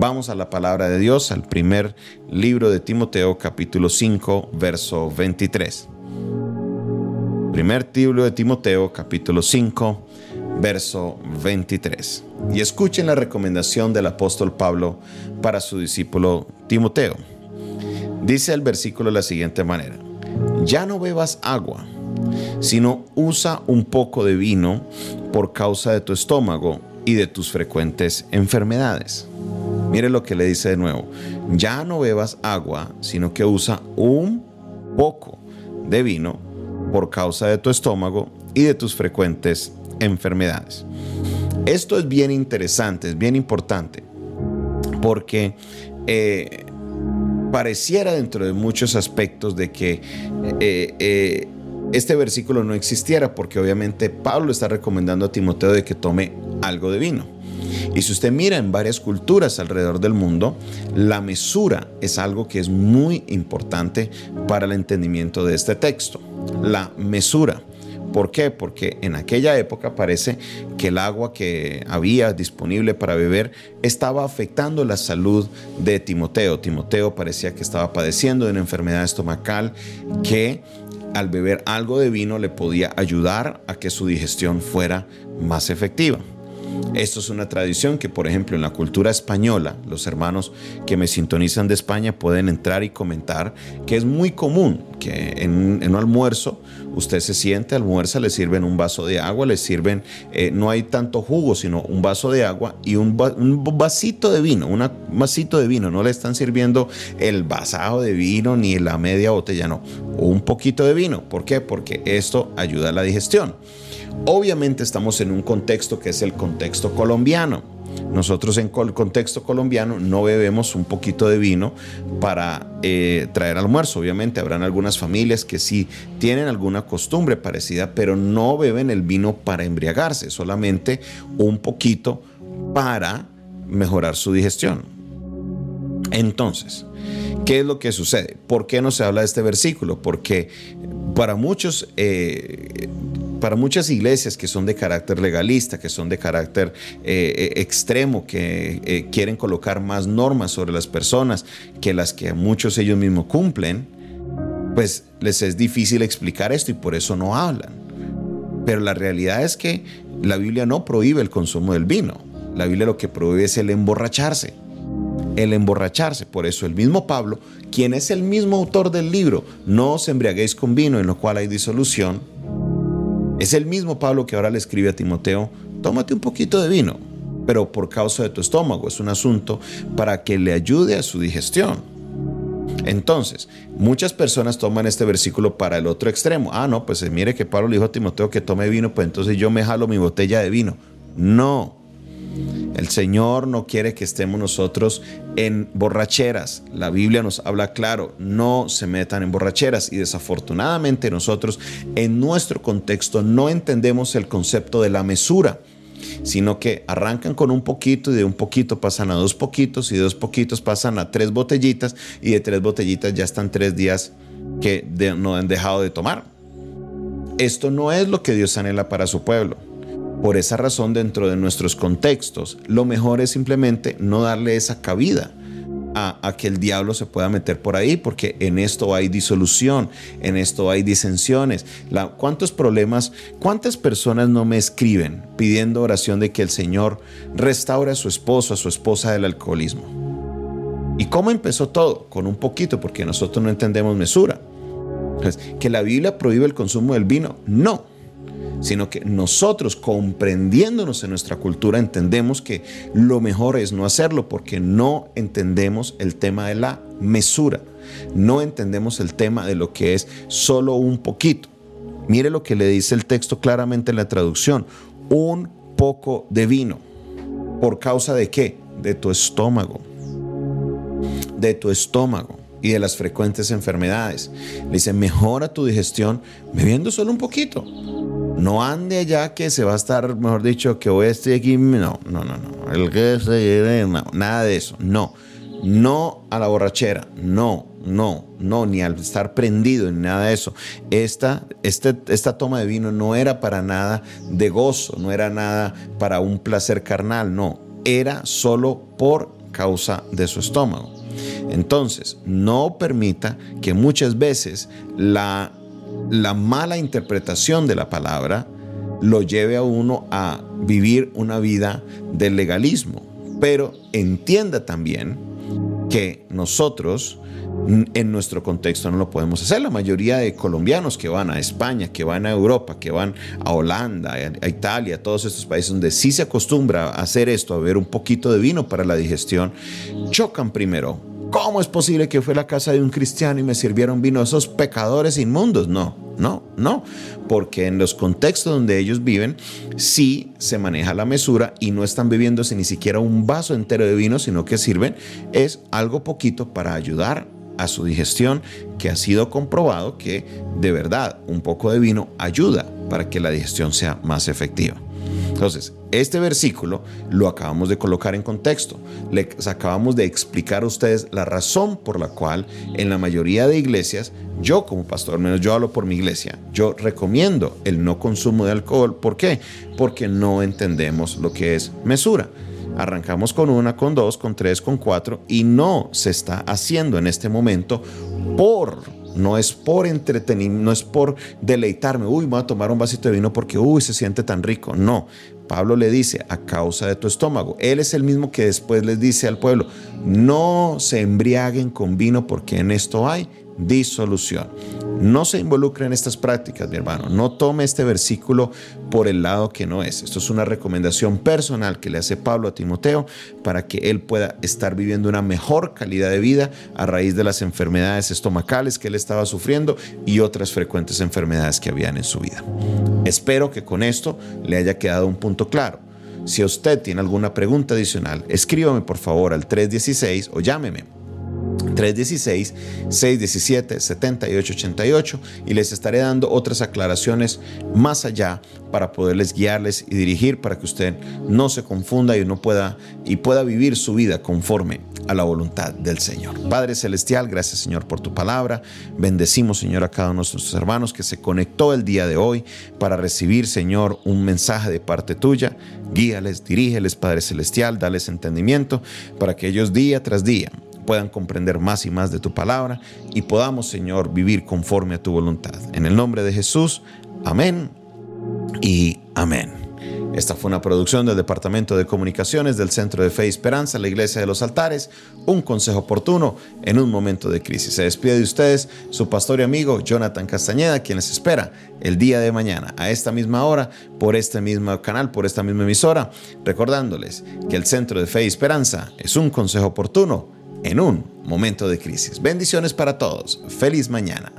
Vamos a la palabra de Dios, al primer libro de Timoteo, capítulo 5, verso 23. Primer libro de Timoteo, capítulo 5, verso 23. Y escuchen la recomendación del apóstol Pablo para su discípulo Timoteo. Dice el versículo de la siguiente manera, ya no bebas agua, sino usa un poco de vino por causa de tu estómago y de tus frecuentes enfermedades. Mire lo que le dice de nuevo, ya no bebas agua, sino que usa un poco de vino por causa de tu estómago y de tus frecuentes enfermedades. Esto es bien interesante, es bien importante, porque eh, pareciera dentro de muchos aspectos de que eh, eh, este versículo no existiera, porque obviamente Pablo está recomendando a Timoteo de que tome algo de vino. Y si usted mira en varias culturas alrededor del mundo, la mesura es algo que es muy importante para el entendimiento de este texto. La mesura. ¿Por qué? Porque en aquella época parece que el agua que había disponible para beber estaba afectando la salud de Timoteo. Timoteo parecía que estaba padeciendo de una enfermedad estomacal que al beber algo de vino le podía ayudar a que su digestión fuera más efectiva. Esto es una tradición que, por ejemplo, en la cultura española, los hermanos que me sintonizan de España pueden entrar y comentar que es muy común que en, un almuerzo usted se siente, almuerza, le sirven un vaso de agua, le sirven, eh, no hay tanto jugo, sino un vaso de agua y un, vasito de vino, un vasito de vino, no le están sirviendo el vasado de vino ni la media botella, no, un poquito de vino. ¿Por qué? Porque esto ayuda a la digestión. Obviamente estamos en un contexto que es el contexto colombiano. Nosotros en el contexto colombiano no bebemos un poquito de vino para eh, traer almuerzo. Obviamente habrán algunas familias que sí tienen alguna costumbre parecida, pero no beben el vino para embriagarse, solamente un poquito para mejorar su digestión. Entonces, ¿qué es lo que sucede? ¿Por qué no se habla de este versículo? Porque para muchos eh, para muchas iglesias que son de carácter legalista, que son de carácter eh, eh, extremo, que eh, quieren colocar más normas sobre las personas que las que muchos ellos mismos cumplen, pues les es difícil explicar esto y por eso no hablan. Pero la realidad es que la Biblia no prohíbe el consumo del vino. La Biblia lo que prohíbe es el emborracharse. El emborracharse. Por eso el mismo Pablo, quien es el mismo autor del libro, no os embriaguéis con vino en lo cual hay disolución, es el mismo Pablo que ahora le escribe a Timoteo, tómate un poquito de vino, pero por causa de tu estómago. Es un asunto para que le ayude a su digestión. Entonces, muchas personas toman este versículo para el otro extremo. Ah, no, pues mire que Pablo le dijo a Timoteo que tome vino, pues entonces yo me jalo mi botella de vino. No, el Señor no quiere que estemos nosotros en borracheras. La Biblia nos habla claro, no se metan en borracheras y desafortunadamente nosotros en nuestro contexto no entendemos el concepto de la mesura sino que arrancan con un poquito y de un poquito pasan a dos poquitos y de dos poquitos pasan a tres botellitas y de tres botellitas ya están tres días que no han dejado de tomar. Esto no es lo que Dios anhela para su pueblo. Por esa razón, dentro de nuestros contextos, lo mejor es simplemente no darle esa cabida a, que el diablo se pueda meter por ahí, porque en esto hay disolución, en esto hay disensiones. ¿Cuántos problemas, cuántas personas no me escriben pidiendo oración de que el Señor restaure a su esposo, a su esposa del alcoholismo? ¿Y cómo empezó todo? Con un poquito, porque nosotros no entendemos mesura. Pues, ¿Que la Biblia prohíbe el consumo del vino? No sino que nosotros comprendiéndonos en nuestra cultura entendemos que lo mejor es no hacerlo porque no entendemos el tema de la mesura, no entendemos el tema de lo que es solo un poquito. Mire lo que le dice el texto claramente en la traducción, un poco de vino. ¿Por causa de qué? De tu estómago. De tu estómago y de las frecuentes enfermedades. Le dice, mejora tu digestión bebiendo solo un poquito. No ande allá que se va a estar, mejor dicho, que voy a estar aquí. No, no, no, no. El que se no, nada de eso. No. No a la borrachera. No, no, no, ni al estar prendido, ni nada de eso. Esta, este, esta toma de vino no era para nada de gozo, no era nada para un placer carnal, no. Era solo por causa de su estómago. Entonces, no permita que muchas veces la, la mala interpretación de la palabra lo lleve a uno a vivir una vida del legalismo. Pero entienda también que nosotros en nuestro contexto no lo podemos hacer. La mayoría de colombianos que van a España, que van a Europa, que van a Holanda, a Italia, todos estos países donde sí se acostumbra a hacer esto, a beber un poquito de vino para la digestión, chocan primero. ¿Cómo es posible que fue a la casa de un cristiano y me sirvieron vino? Esos pecadores inmundos. No, no, no. Porque en los contextos donde ellos viven, sí se maneja la mesura y no están bebiéndose ni siquiera un vaso entero de vino, sino que sirven es algo poquito para ayudar a su digestión, que ha sido comprobado que de verdad un poco de vino ayuda para que la digestión sea más efectiva. Entonces, este versículo lo acabamos de colocar en contexto. Les acabamos de explicar a ustedes la razón por la cual en la mayoría de iglesias, yo como pastor, menos yo hablo por mi iglesia, yo recomiendo el no consumo de alcohol. ¿Por qué? Porque no entendemos lo que es mesura. Arrancamos con una, con dos, con tres, con cuatro y no se está haciendo en este momento por no es por entretenimiento, no es por deleitarme, uy, voy a tomar un vasito de vino porque, uy, se siente tan rico. No, Pablo le dice, a causa de tu estómago. Él es el mismo que después les dice al pueblo, no se embriaguen con vino porque en esto hay disolución. No se involucre en estas prácticas, mi hermano. No tome este versículo por el lado que no es. Esto es una recomendación personal que le hace Pablo a Timoteo para que él pueda estar viviendo una mejor calidad de vida a raíz de las enfermedades estomacales que él estaba sufriendo y otras frecuentes enfermedades que habían en su vida. Espero que con esto le haya quedado un punto claro. Si usted tiene alguna pregunta adicional, escríbame por favor al 316 o llámeme 316-617-7888 y les estaré dando otras aclaraciones más allá para poderles guiarles y dirigir para que usted no se confunda y no pueda y pueda vivir su vida conforme a la voluntad del Señor. Padre celestial, gracias Señor por tu palabra. Bendecimos Señor a cada uno de nuestros hermanos que se conectó el día de hoy para recibir Señor un mensaje de parte tuya. Guíales, dirígeles Padre celestial, dales entendimiento para que ellos día tras día puedan comprender más y más de tu palabra y podamos, Señor, vivir conforme a tu voluntad. En el nombre de Jesús, amén y amén. Esta fue una producción del Departamento de Comunicaciones del Centro de Fe y Esperanza, la Iglesia de los Altares, un consejo oportuno en un momento de crisis. Se despide de ustedes su pastor y amigo Jonathan Castañeda, quien les espera el día de mañana a esta misma hora, por este mismo canal, por esta misma emisora, recordándoles que el Centro de Fe y Esperanza es un consejo oportuno en un momento de crisis. Bendiciones para todos. Feliz mañana.